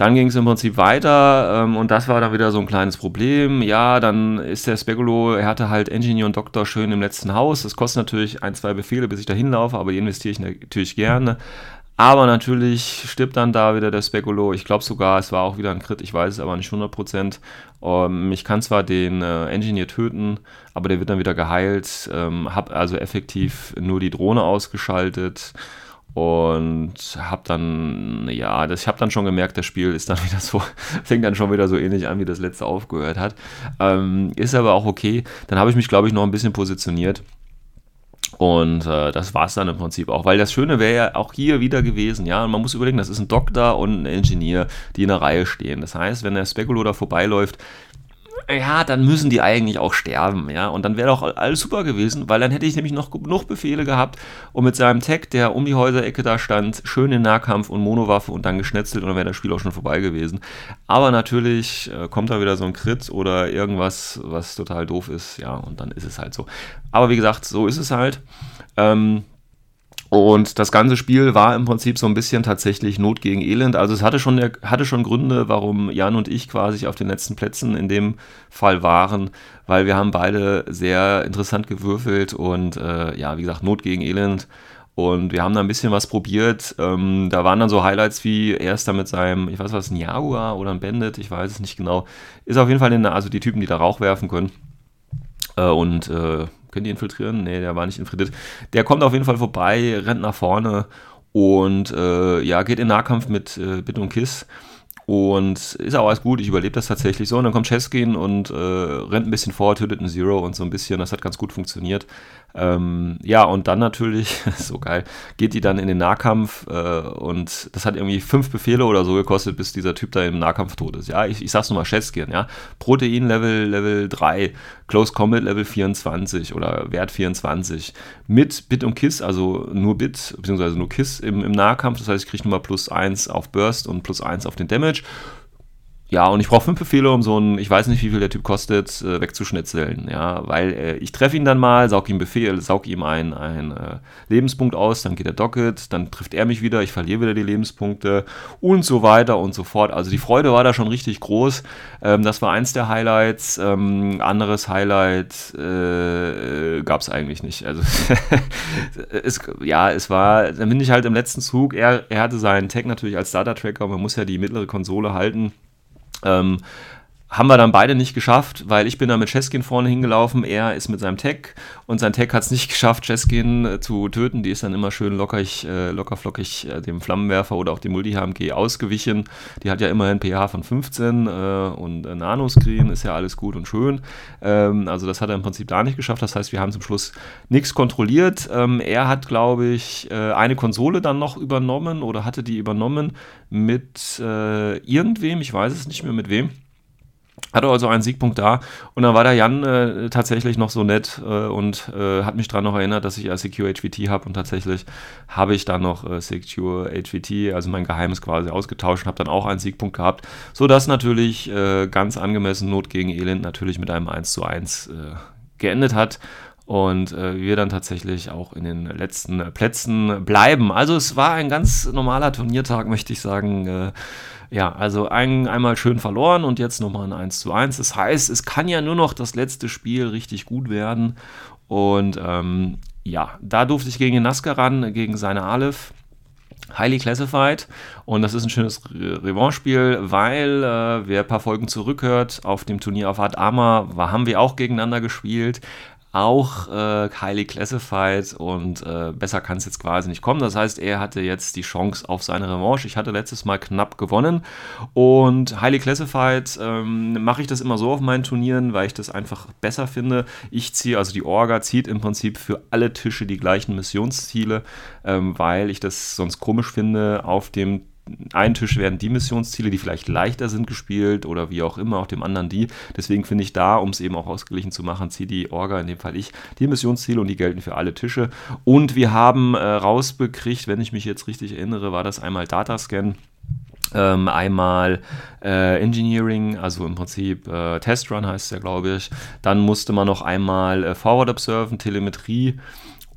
dann ging es im Prinzip weiter ähm, und das war dann wieder so ein kleines Problem. Ja, dann ist der Speculo, er hatte halt Engineer und Doktor schön im letzten Haus. Das kostet natürlich ein, zwei Befehle, bis ich da hinlaufe, aber die investiere ich natürlich gerne. Aber natürlich stirbt dann da wieder der Speculo. Ich glaube sogar, es war auch wieder ein Crit, ich weiß es aber nicht 100%. Ähm, ich kann zwar den äh, Engineer töten, aber der wird dann wieder geheilt. Ähm, habe also effektiv nur die Drohne ausgeschaltet und habe dann, ja, das, ich habe dann schon gemerkt, das Spiel ist dann wieder so, fängt dann schon wieder so ähnlich an, wie das letzte aufgehört hat. Ähm, ist aber auch okay. Dann habe ich mich, glaube ich, noch ein bisschen positioniert Und äh, das war es dann im Prinzip auch, weil das Schöne wäre ja auch hier wieder gewesen, ja, und man muss überlegen, das ist ein Doktor und ein Ingenieur, die in der Reihe stehen. Das heißt, wenn der Spekulo da vorbeiläuft, ja, dann müssen die eigentlich auch sterben, ja. Und dann wäre doch alles super gewesen, weil dann hätte ich nämlich noch genug Befehle gehabt, um mit seinem Tech, der um die Häuserecke da stand, schön in Nahkampf und Monowaffe und dann geschnetzelt und dann wäre das Spiel auch schon vorbei gewesen. Aber natürlich äh, kommt da wieder so ein Crit oder irgendwas, was total doof ist, ja, und dann ist es halt so. Aber wie gesagt, so ist es halt. Ähm, und das ganze Spiel war im Prinzip so ein bisschen tatsächlich Not gegen Elend. Also es hatte schon, hatte schon Gründe, warum Jan und ich quasi auf den letzten Plätzen in dem Fall waren, weil wir haben beide sehr interessant gewürfelt und äh, ja, wie gesagt, Not gegen Elend. Und wir haben da ein bisschen was probiert. Ähm, da waren dann so Highlights wie er ist da mit seinem, ich weiß was, ein Jaguar oder ein Bandit, ich weiß es nicht genau. Ist auf jeden Fall in, also die Typen, die da Rauch werfen können. Äh, und äh, können die infiltrieren? Nee, der war nicht infiltriert. Der kommt auf jeden Fall vorbei, rennt nach vorne und äh, ja, geht in Nahkampf mit äh, Bit und Kiss. Und ist auch alles gut, ich überlebe das tatsächlich so. Und dann kommt Cheskin und äh, rennt ein bisschen vor, tötet einen Zero und so ein bisschen. Das hat ganz gut funktioniert. Ähm, ja, und dann natürlich, so geil, geht die dann in den Nahkampf äh, und das hat irgendwie fünf Befehle oder so gekostet, bis dieser Typ da im Nahkampf tot ist. Ja, ich, ich sag's nochmal, Cheskin, ja. Protein Level, Level 3, Close Combat Level 24 oder Wert 24. Mit Bit und Kiss, also nur Bit, beziehungsweise nur Kiss im, im Nahkampf. Das heißt, ich kriege nochmal plus 1 auf Burst und plus 1 auf den Damage. which Ja, und ich brauche fünf Befehle, um so einen, ich weiß nicht, wie viel der Typ kostet, äh, wegzuschnitzeln. Ja, weil äh, ich treffe ihn dann mal, saug ihm Befehl, saug ihm einen, einen äh, Lebenspunkt aus, dann geht er Docket, dann trifft er mich wieder, ich verliere wieder die Lebenspunkte und so weiter und so fort. Also die Freude war da schon richtig groß. Ähm, das war eins der Highlights. Ähm, anderes Highlight äh, gab es eigentlich nicht. Also es, ja, es war, dann bin ich halt im letzten Zug, er, er hatte seinen Tag natürlich als Data-Tracker, man muss ja die mittlere Konsole halten. Ähm, haben wir dann beide nicht geschafft, weil ich bin da mit Cheskin vorne hingelaufen, er ist mit seinem Tech und sein Tech hat es nicht geschafft, Cheskin äh, zu töten. Die ist dann immer schön lockerig, äh, lockerflockig äh, dem Flammenwerfer oder auch dem Multi-HMG ausgewichen. Die hat ja immerhin pH von 15 äh, und äh, Nanoscreen, ist ja alles gut und schön. Ähm, also das hat er im Prinzip da nicht geschafft. Das heißt, wir haben zum Schluss nichts kontrolliert. Ähm, er hat, glaube ich, äh, eine Konsole dann noch übernommen oder hatte die übernommen mit irgendwem, ich weiß es nicht mehr mit wem. Hatte also einen Siegpunkt da und dann war der Jan äh, tatsächlich noch so nett äh, und äh, hat mich daran noch erinnert, dass ich ja Secure HVT habe und tatsächlich habe ich dann noch äh, Secure HVT, also mein Geheimnis quasi ausgetauscht und habe dann auch einen Siegpunkt gehabt, sodass natürlich äh, ganz angemessen Not gegen Elend natürlich mit einem 1 zu 1 äh, geendet hat und äh, wir dann tatsächlich auch in den letzten Plätzen bleiben. Also es war ein ganz normaler Turniertag, möchte ich sagen. Äh, ja, also ein, einmal schön verloren und jetzt nochmal ein 1 zu 1. Das heißt, es kann ja nur noch das letzte Spiel richtig gut werden. Und ähm, ja, da durfte ich gegen den Nasker ran, gegen seine Aleph. Highly Classified und das ist ein schönes Re Revanche-Spiel, weil äh, wer ein paar Folgen zurückhört, auf dem Turnier auf Art Arma haben wir auch gegeneinander gespielt auch äh, highly classified und äh, besser kann es jetzt quasi nicht kommen. Das heißt, er hatte jetzt die Chance auf seine Revanche. Ich hatte letztes Mal knapp gewonnen und highly classified ähm, mache ich das immer so auf meinen Turnieren, weil ich das einfach besser finde. Ich ziehe, also die Orga zieht im Prinzip für alle Tische die gleichen Missionsziele, ähm, weil ich das sonst komisch finde, auf dem einen Tisch werden die Missionsziele, die vielleicht leichter sind, gespielt oder wie auch immer, auf dem anderen die. Deswegen finde ich da, um es eben auch ausgeglichen zu machen, zieht die Orga, in dem Fall ich, die Missionsziele und die gelten für alle Tische. Und wir haben äh, rausbekriegt, wenn ich mich jetzt richtig erinnere, war das einmal Datascan. Ähm, einmal äh, Engineering, also im Prinzip äh, Testrun heißt es ja, glaube ich. Dann musste man noch einmal äh, Forward Observen, Telemetrie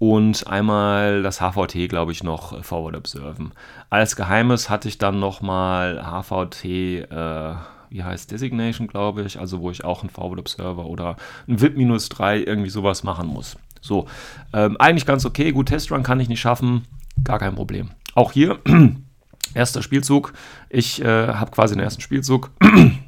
und einmal das HVT, glaube ich, noch Forward Observen. Als Geheimes hatte ich dann nochmal HVT, äh, wie heißt Designation, glaube ich, also wo ich auch einen Forward Observer oder ein VIP-3 irgendwie sowas machen muss. So, ähm, eigentlich ganz okay. Gut, Testrun kann ich nicht schaffen, gar kein Problem. Auch hier, erster Spielzug. Ich äh, habe quasi den ersten Spielzug.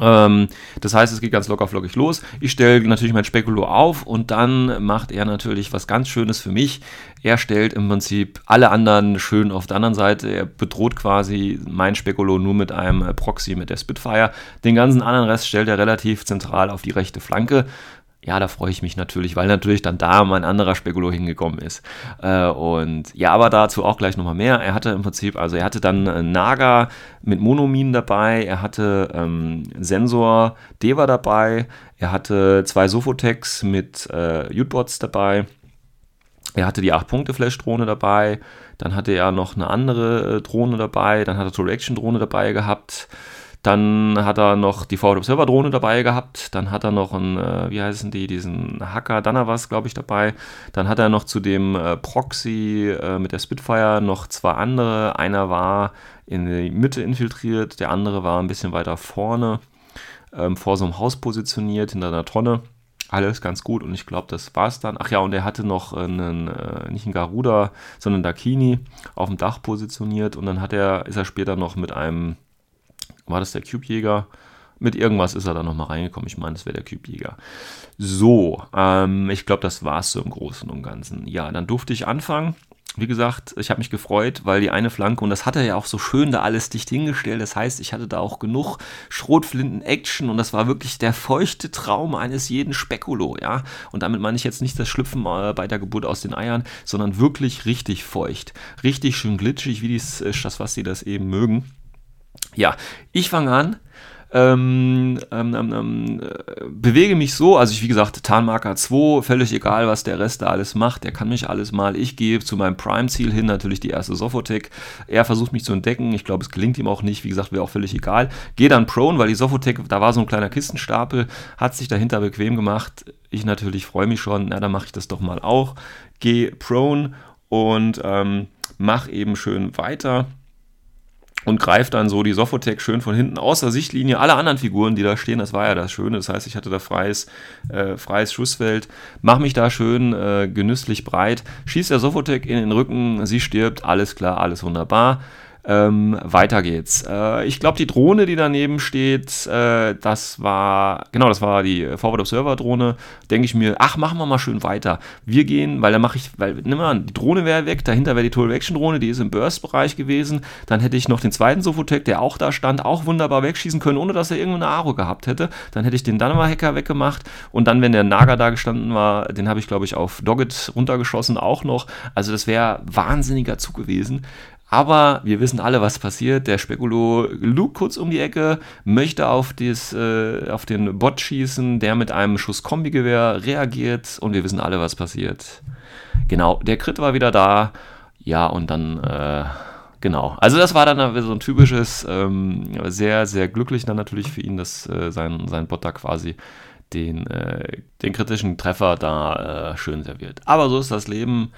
Ähm, das heißt, es geht ganz locker flockig los. Ich stelle natürlich mein Spekulo auf und dann macht er natürlich was ganz Schönes für mich. Er stellt im Prinzip alle anderen schön auf der anderen Seite. Er bedroht quasi mein Spekulo nur mit einem Proxy mit der Spitfire. Den ganzen anderen Rest stellt er relativ zentral auf die rechte Flanke ja, da freue ich mich natürlich, weil natürlich dann da mein anderer Spekulo hingekommen ist. Äh, und ja, aber dazu auch gleich nochmal mehr. Er hatte im Prinzip, also er hatte dann äh, Naga mit Monomin dabei, er hatte ähm, Sensor Deva dabei, er hatte zwei Sofotex mit äh, Utebots dabei. Er hatte die 8-Punkte-Flash-Drohne dabei, dann hatte er noch eine andere äh, Drohne dabei, dann hat er Tool-Action-Drohne dabei gehabt, dann hat er noch die Forward Observer Drohne dabei gehabt. Dann hat er noch einen, äh, wie heißen die, diesen Hacker Danavas, glaube ich, dabei. Dann hat er noch zu dem äh, Proxy äh, mit der Spitfire noch zwei andere. Einer war in die Mitte infiltriert, der andere war ein bisschen weiter vorne, ähm, vor so einem Haus positioniert, hinter einer Tonne. Alles ganz gut und ich glaube, das war es dann. Ach ja, und er hatte noch einen, äh, nicht einen Garuda, sondern einen Dakini auf dem Dach positioniert und dann hat er, ist er später noch mit einem war das der Cube-Jäger? Mit irgendwas ist er da nochmal reingekommen. Ich meine, das wäre der Cube-Jäger. So, ähm, ich glaube, das war es so im Großen und Ganzen. Ja, dann durfte ich anfangen. Wie gesagt, ich habe mich gefreut, weil die eine Flanke, und das hat er ja auch so schön da alles dicht hingestellt. Das heißt, ich hatte da auch genug Schrotflinten-Action und das war wirklich der feuchte Traum eines jeden Spekulo, ja. Und damit meine ich jetzt nicht das Schlüpfen äh, bei der Geburt aus den Eiern, sondern wirklich richtig feucht. Richtig schön glitschig, wie dies, äh, das, was sie das eben mögen. Ja, ich fange an. Ähm, ähm, ähm, ähm, äh, bewege mich so, also ich wie gesagt, Tarnmarker 2, völlig egal, was der Rest da alles macht, der kann mich alles mal, ich gehe zu meinem Prime-Ziel hin, natürlich die erste Sofotec, er versucht mich zu entdecken, ich glaube, es gelingt ihm auch nicht, wie gesagt, wäre auch völlig egal, gehe dann prone, weil die Sofotec, da war so ein kleiner Kistenstapel, hat sich dahinter bequem gemacht, ich natürlich freue mich schon, na, dann mache ich das doch mal auch, gehe prone und ähm, mach eben schön weiter und greift dann so die Sofotec schön von hinten aus der Sichtlinie. Alle anderen Figuren, die da stehen, das war ja das Schöne. Das heißt, ich hatte da freies, äh, freies Schussfeld, mach mich da schön äh, genüsslich breit, schießt der Sofotec in den Rücken, sie stirbt, alles klar, alles wunderbar. Ähm, weiter geht's. Äh, ich glaube, die Drohne, die daneben steht, äh, das war, genau, das war die Forward Observer Drohne. Denke ich mir, ach, machen wir mal schön weiter. Wir gehen, weil da mache ich, weil, nimm mal an, die Drohne wäre weg, dahinter wäre die Total Action Drohne, die ist im Burst-Bereich gewesen. Dann hätte ich noch den zweiten Sofotec, der auch da stand, auch wunderbar wegschießen können, ohne dass er irgendeine Aro gehabt hätte. Dann hätte ich den Dynamo-Hacker weggemacht und dann, wenn der Naga da gestanden war, den habe ich, glaube ich, auf Doggett runtergeschossen auch noch. Also das wäre wahnsinniger Zug gewesen. Aber wir wissen alle, was passiert. Der Spekulo lugt kurz um die Ecke, möchte auf, dies, äh, auf den Bot schießen, der mit einem Schuss Kombigewehr reagiert und wir wissen alle, was passiert. Genau, der Crit war wieder da. Ja, und dann, äh, genau. Also das war dann so ein typisches, ähm, sehr, sehr glücklich dann natürlich für ihn, dass äh, sein, sein Bot da quasi den, äh, den kritischen Treffer da äh, schön serviert. Aber so ist das Leben.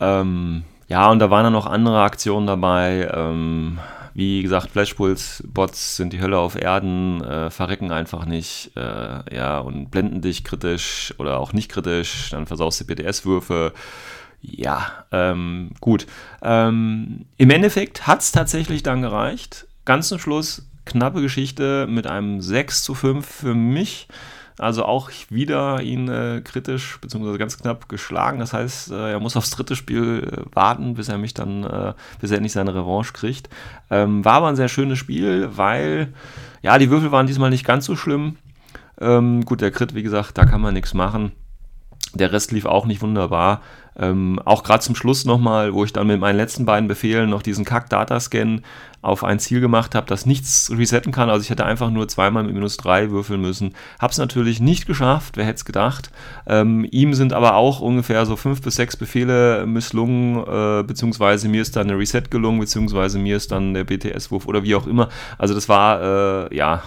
Ähm, ja, und da waren dann noch andere Aktionen dabei. Ähm, wie gesagt, Flashpulse-Bots sind die Hölle auf Erden, äh, verrecken einfach nicht, äh, ja, und blenden dich kritisch oder auch nicht kritisch, dann versaust du PTS-Würfe. Ja, ähm, gut. Ähm, Im Endeffekt hat es tatsächlich dann gereicht. Ganz zum Schluss, knappe Geschichte mit einem 6 zu 5 für mich. Also auch wieder ihn äh, kritisch bzw. ganz knapp geschlagen. Das heißt, äh, er muss aufs dritte Spiel äh, warten, bis er mich dann, äh, bis er nicht seine Revanche kriegt. Ähm, war aber ein sehr schönes Spiel, weil ja, die Würfel waren diesmal nicht ganz so schlimm. Ähm, gut, der Crit, wie gesagt, da kann man nichts machen. Der Rest lief auch nicht wunderbar. Ähm, auch gerade zum Schluss nochmal, wo ich dann mit meinen letzten beiden Befehlen noch diesen Kack-Datascan auf ein Ziel gemacht habe, das nichts resetten kann. Also ich hätte einfach nur zweimal mit minus 3 würfeln müssen. Habe es natürlich nicht geschafft, wer hätte es gedacht. Ähm, ihm sind aber auch ungefähr so fünf bis sechs Befehle misslungen, äh, beziehungsweise mir ist dann eine Reset gelungen, beziehungsweise mir ist dann der BTS-Wurf oder wie auch immer. Also das war, äh, ja,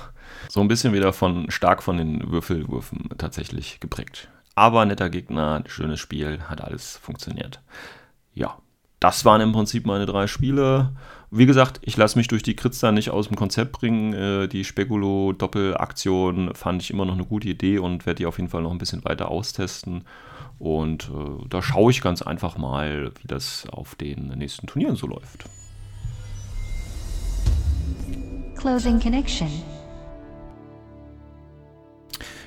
so ein bisschen wieder von stark von den Würfelwürfen tatsächlich geprägt. Aber netter Gegner, schönes Spiel, hat alles funktioniert. Ja, das waren im Prinzip meine drei Spiele. Wie gesagt, ich lasse mich durch die Crits da nicht aus dem Konzept bringen. Äh, die Spekulo-Doppelaktion fand ich immer noch eine gute Idee und werde die auf jeden Fall noch ein bisschen weiter austesten. Und äh, da schaue ich ganz einfach mal, wie das auf den nächsten Turnieren so läuft. Closing connection.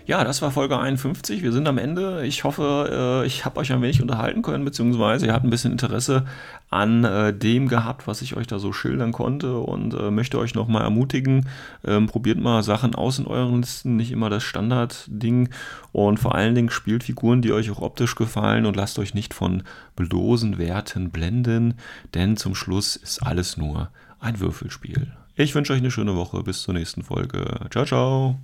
Ja, das war Folge 51. Wir sind am Ende. Ich hoffe, äh, ich habe euch ein wenig unterhalten können, beziehungsweise ihr habt ein bisschen Interesse an äh, dem gehabt, was ich euch da so schildern konnte und äh, möchte euch nochmal ermutigen, ähm, probiert mal Sachen aus in euren Listen, nicht immer das Standardding und vor allen Dingen spielt Figuren, die euch auch optisch gefallen und lasst euch nicht von bloßen Werten blenden, denn zum Schluss ist alles nur ein Würfelspiel. Ich wünsche euch eine schöne Woche. Bis zur nächsten Folge. Ciao, ciao.